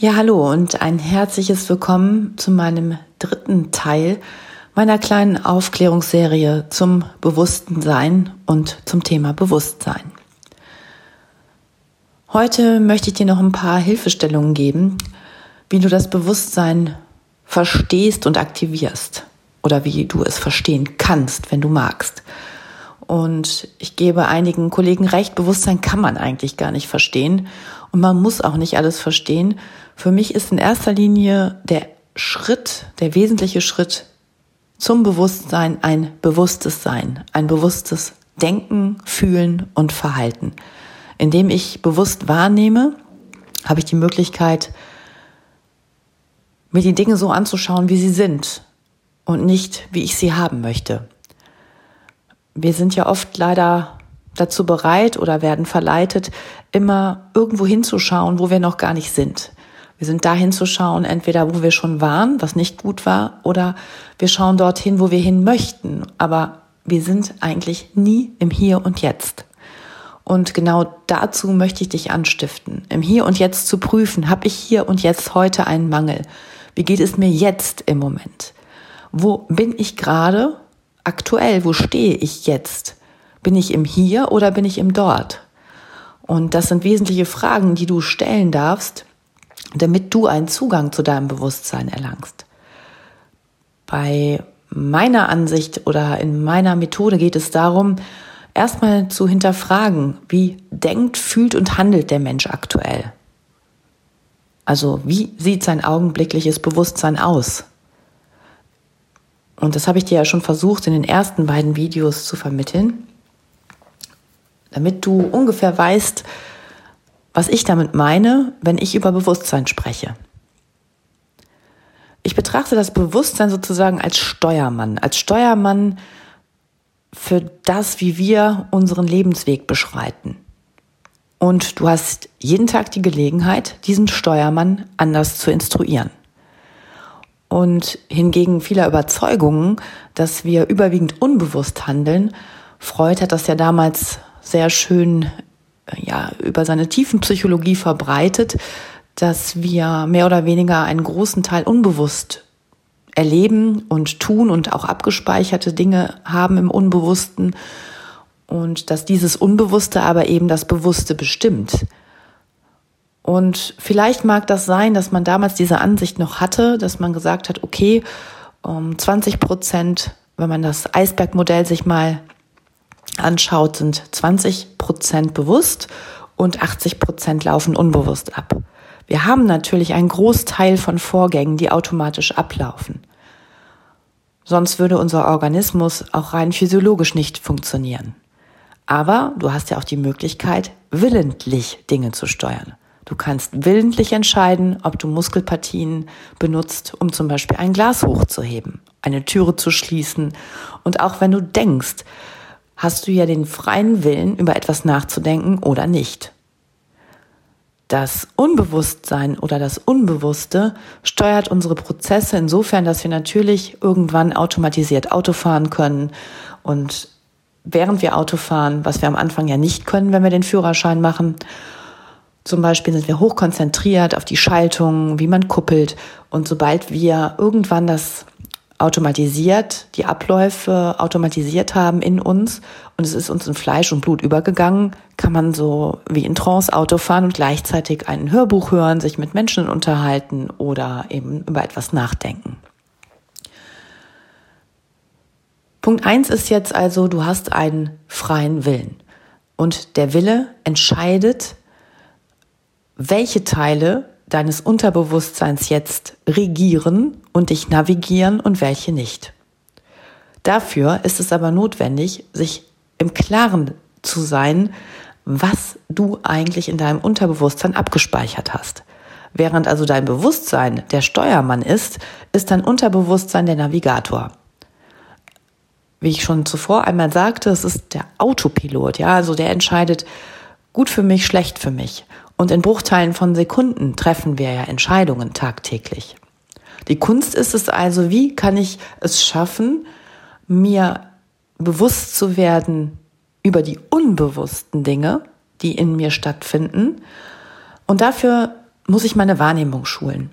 Ja, hallo und ein herzliches Willkommen zu meinem dritten Teil meiner kleinen Aufklärungsserie zum bewussten Sein und zum Thema Bewusstsein. Heute möchte ich dir noch ein paar Hilfestellungen geben, wie du das Bewusstsein verstehst und aktivierst oder wie du es verstehen kannst, wenn du magst. Und ich gebe einigen Kollegen recht, Bewusstsein kann man eigentlich gar nicht verstehen und man muss auch nicht alles verstehen. Für mich ist in erster Linie der Schritt, der wesentliche Schritt zum Bewusstsein ein bewusstes Sein, ein bewusstes Denken, Fühlen und Verhalten. Indem ich bewusst wahrnehme, habe ich die Möglichkeit, mir die Dinge so anzuschauen, wie sie sind und nicht, wie ich sie haben möchte wir sind ja oft leider dazu bereit oder werden verleitet, immer irgendwo hinzuschauen, wo wir noch gar nicht sind. Wir sind da hinzuschauen, entweder wo wir schon waren, was nicht gut war, oder wir schauen dorthin, wo wir hin möchten. Aber wir sind eigentlich nie im Hier und Jetzt. Und genau dazu möchte ich dich anstiften, im Hier und Jetzt zu prüfen, habe ich hier und jetzt heute einen Mangel? Wie geht es mir jetzt im Moment? Wo bin ich gerade aktuell, wo stehe ich jetzt? Bin ich im Hier oder bin ich im Dort? Und das sind wesentliche Fragen, die du stellen darfst, damit du einen Zugang zu deinem Bewusstsein erlangst. Bei meiner Ansicht oder in meiner Methode geht es darum, erstmal zu hinterfragen, wie denkt, fühlt und handelt der Mensch aktuell. Also wie sieht sein augenblickliches Bewusstsein aus? Und das habe ich dir ja schon versucht in den ersten beiden Videos zu vermitteln, damit du ungefähr weißt, was ich damit meine, wenn ich über Bewusstsein spreche. Ich betrachte das Bewusstsein sozusagen als Steuermann, als Steuermann für das, wie wir unseren Lebensweg beschreiten. Und du hast jeden Tag die Gelegenheit, diesen Steuermann anders zu instruieren und hingegen vieler Überzeugungen, dass wir überwiegend unbewusst handeln. Freud hat das ja damals sehr schön äh, ja, über seine Tiefenpsychologie verbreitet, dass wir mehr oder weniger einen großen Teil unbewusst erleben und tun und auch abgespeicherte Dinge haben im Unbewussten und dass dieses Unbewusste aber eben das Bewusste bestimmt. Und vielleicht mag das sein, dass man damals diese Ansicht noch hatte, dass man gesagt hat, okay, um 20 Prozent, wenn man das Eisbergmodell sich mal anschaut, sind 20 Prozent bewusst und 80 Prozent laufen unbewusst ab. Wir haben natürlich einen Großteil von Vorgängen, die automatisch ablaufen. Sonst würde unser Organismus auch rein physiologisch nicht funktionieren. Aber du hast ja auch die Möglichkeit, willentlich Dinge zu steuern. Du kannst willentlich entscheiden, ob du Muskelpartien benutzt, um zum Beispiel ein Glas hochzuheben, eine Türe zu schließen. Und auch wenn du denkst, hast du ja den freien Willen, über etwas nachzudenken oder nicht. Das Unbewusstsein oder das Unbewusste steuert unsere Prozesse insofern, dass wir natürlich irgendwann automatisiert Auto fahren können und während wir Auto fahren, was wir am Anfang ja nicht können, wenn wir den Führerschein machen, zum Beispiel sind wir hochkonzentriert auf die Schaltung, wie man kuppelt. Und sobald wir irgendwann das automatisiert, die Abläufe automatisiert haben in uns. Und es ist uns in Fleisch und Blut übergegangen, kann man so wie in Trance Auto fahren und gleichzeitig ein Hörbuch hören, sich mit Menschen unterhalten oder eben über etwas nachdenken. Punkt eins ist jetzt also, du hast einen freien Willen. Und der Wille entscheidet, welche Teile deines Unterbewusstseins jetzt regieren und dich navigieren und welche nicht. Dafür ist es aber notwendig, sich im Klaren zu sein, was du eigentlich in deinem Unterbewusstsein abgespeichert hast. Während also dein Bewusstsein der Steuermann ist, ist dein Unterbewusstsein der Navigator. Wie ich schon zuvor einmal sagte, es ist der Autopilot, ja, also der entscheidet gut für mich, schlecht für mich. Und in Bruchteilen von Sekunden treffen wir ja Entscheidungen tagtäglich. Die Kunst ist es also, wie kann ich es schaffen, mir bewusst zu werden über die unbewussten Dinge, die in mir stattfinden. Und dafür muss ich meine Wahrnehmung schulen.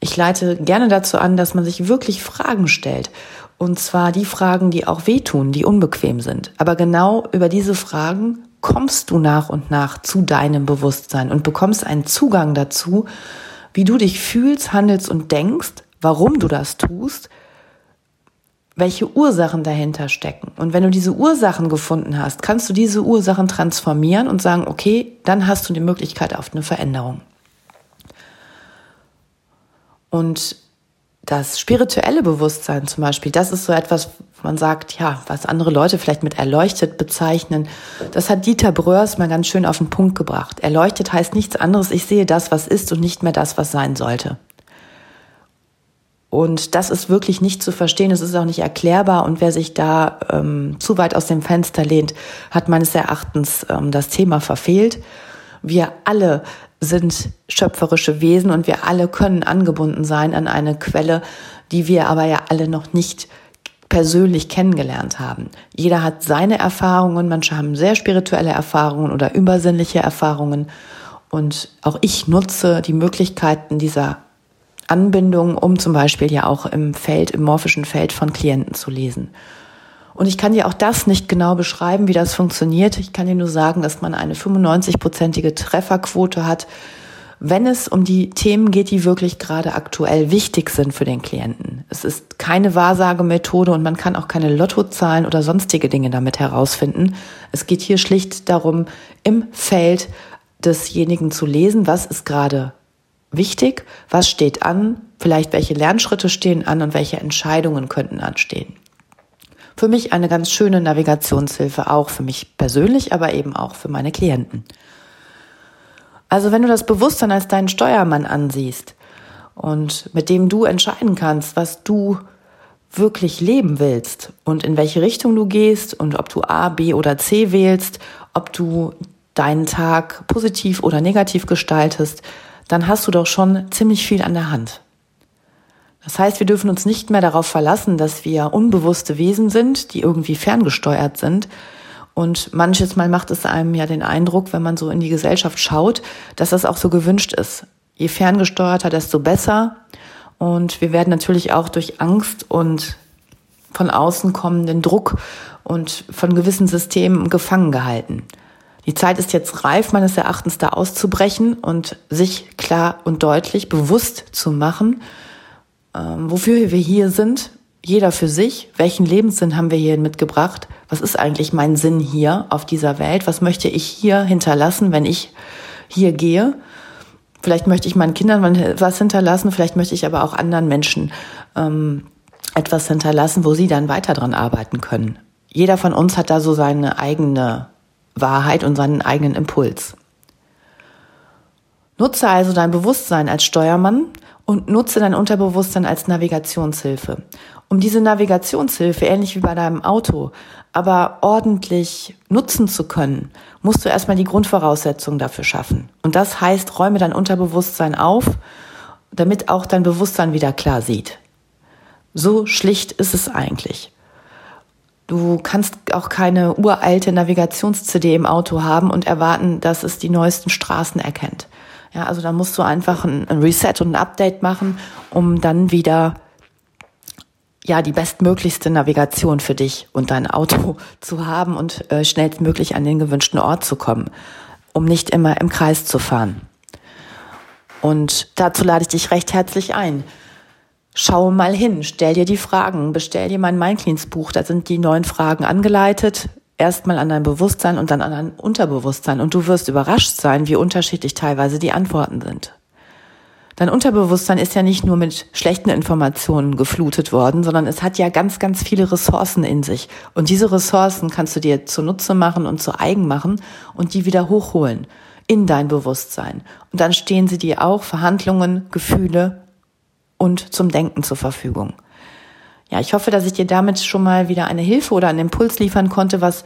Ich leite gerne dazu an, dass man sich wirklich Fragen stellt. Und zwar die Fragen, die auch wehtun, die unbequem sind. Aber genau über diese Fragen kommst du nach und nach zu deinem Bewusstsein und bekommst einen Zugang dazu, wie du dich fühlst, handelst und denkst, warum du das tust, welche Ursachen dahinter stecken. Und wenn du diese Ursachen gefunden hast, kannst du diese Ursachen transformieren und sagen, okay, dann hast du die Möglichkeit auf eine Veränderung. Und das spirituelle Bewusstsein zum Beispiel, das ist so etwas, man sagt, ja, was andere Leute vielleicht mit erleuchtet bezeichnen. Das hat Dieter Bröers mal ganz schön auf den Punkt gebracht. Erleuchtet heißt nichts anderes, ich sehe das, was ist und nicht mehr das, was sein sollte. Und das ist wirklich nicht zu verstehen, es ist auch nicht erklärbar. Und wer sich da ähm, zu weit aus dem Fenster lehnt, hat meines Erachtens ähm, das Thema verfehlt. Wir alle sind schöpferische Wesen und wir alle können angebunden sein an eine Quelle, die wir aber ja alle noch nicht persönlich kennengelernt haben. Jeder hat seine Erfahrungen, manche haben sehr spirituelle Erfahrungen oder übersinnliche Erfahrungen. Und auch ich nutze die Möglichkeiten dieser Anbindung, um zum Beispiel ja auch im Feld, im morphischen Feld von Klienten zu lesen. Und ich kann dir auch das nicht genau beschreiben, wie das funktioniert. Ich kann dir nur sagen, dass man eine 95-prozentige Trefferquote hat, wenn es um die Themen geht, die wirklich gerade aktuell wichtig sind für den Klienten. Es ist keine Wahrsagemethode und man kann auch keine Lottozahlen oder sonstige Dinge damit herausfinden. Es geht hier schlicht darum, im Feld desjenigen zu lesen, was ist gerade wichtig, was steht an, vielleicht welche Lernschritte stehen an und welche Entscheidungen könnten anstehen. Für mich eine ganz schöne Navigationshilfe, auch für mich persönlich, aber eben auch für meine Klienten. Also wenn du das Bewusstsein als deinen Steuermann ansiehst und mit dem du entscheiden kannst, was du wirklich leben willst und in welche Richtung du gehst und ob du A, B oder C wählst, ob du deinen Tag positiv oder negativ gestaltest, dann hast du doch schon ziemlich viel an der Hand. Das heißt, wir dürfen uns nicht mehr darauf verlassen, dass wir unbewusste Wesen sind, die irgendwie ferngesteuert sind. Und manches Mal macht es einem ja den Eindruck, wenn man so in die Gesellschaft schaut, dass das auch so gewünscht ist. Je ferngesteuerter, desto besser. Und wir werden natürlich auch durch Angst und von außen kommenden Druck und von gewissen Systemen gefangen gehalten. Die Zeit ist jetzt reif, meines Erachtens da auszubrechen und sich klar und deutlich bewusst zu machen, ähm, wofür wir hier sind, jeder für sich, welchen Lebenssinn haben wir hier mitgebracht, was ist eigentlich mein Sinn hier auf dieser Welt, was möchte ich hier hinterlassen, wenn ich hier gehe. Vielleicht möchte ich meinen Kindern was hinterlassen, vielleicht möchte ich aber auch anderen Menschen ähm, etwas hinterlassen, wo sie dann weiter dran arbeiten können. Jeder von uns hat da so seine eigene Wahrheit und seinen eigenen Impuls. Nutze also dein Bewusstsein als Steuermann und nutze dein Unterbewusstsein als Navigationshilfe. Um diese Navigationshilfe, ähnlich wie bei deinem Auto, aber ordentlich nutzen zu können, musst du erstmal die Grundvoraussetzungen dafür schaffen. Und das heißt, räume dein Unterbewusstsein auf, damit auch dein Bewusstsein wieder klar sieht. So schlicht ist es eigentlich. Du kannst auch keine uralte Navigations-CD im Auto haben und erwarten, dass es die neuesten Straßen erkennt. Ja, also da musst du einfach ein, Reset und ein Update machen, um dann wieder ja die bestmöglichste Navigation für dich und dein Auto zu haben und äh, schnellstmöglich an den gewünschten Ort zu kommen, um nicht immer im Kreis zu fahren. Und dazu lade ich dich recht herzlich ein. Schau mal hin, stell dir die Fragen, bestell dir mein Mindcleans Buch, da sind die neun Fragen angeleitet, erstmal an dein Bewusstsein und dann an dein Unterbewusstsein und du wirst überrascht sein, wie unterschiedlich teilweise die Antworten sind. Dein Unterbewusstsein ist ja nicht nur mit schlechten Informationen geflutet worden, sondern es hat ja ganz, ganz viele Ressourcen in sich. Und diese Ressourcen kannst du dir zunutze machen und zu eigen machen und die wieder hochholen in dein Bewusstsein. Und dann stehen sie dir auch Verhandlungen, Gefühle und zum Denken zur Verfügung. Ja, ich hoffe, dass ich dir damit schon mal wieder eine Hilfe oder einen Impuls liefern konnte, was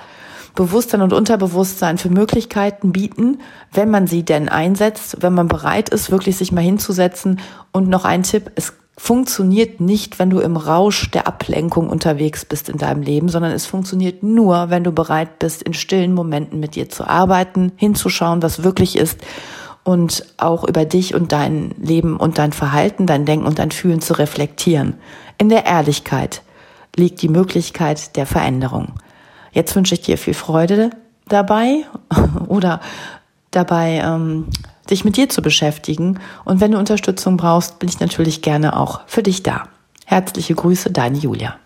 Bewusstsein und Unterbewusstsein für Möglichkeiten bieten, wenn man sie denn einsetzt, wenn man bereit ist, wirklich sich mal hinzusetzen. Und noch ein Tipp, es funktioniert nicht, wenn du im Rausch der Ablenkung unterwegs bist in deinem Leben, sondern es funktioniert nur, wenn du bereit bist, in stillen Momenten mit dir zu arbeiten, hinzuschauen, was wirklich ist und auch über dich und dein Leben und dein Verhalten, dein Denken und dein Fühlen zu reflektieren. In der Ehrlichkeit liegt die Möglichkeit der Veränderung. Jetzt wünsche ich dir viel Freude dabei oder dabei, ähm, dich mit dir zu beschäftigen. Und wenn du Unterstützung brauchst, bin ich natürlich gerne auch für dich da. Herzliche Grüße, deine Julia.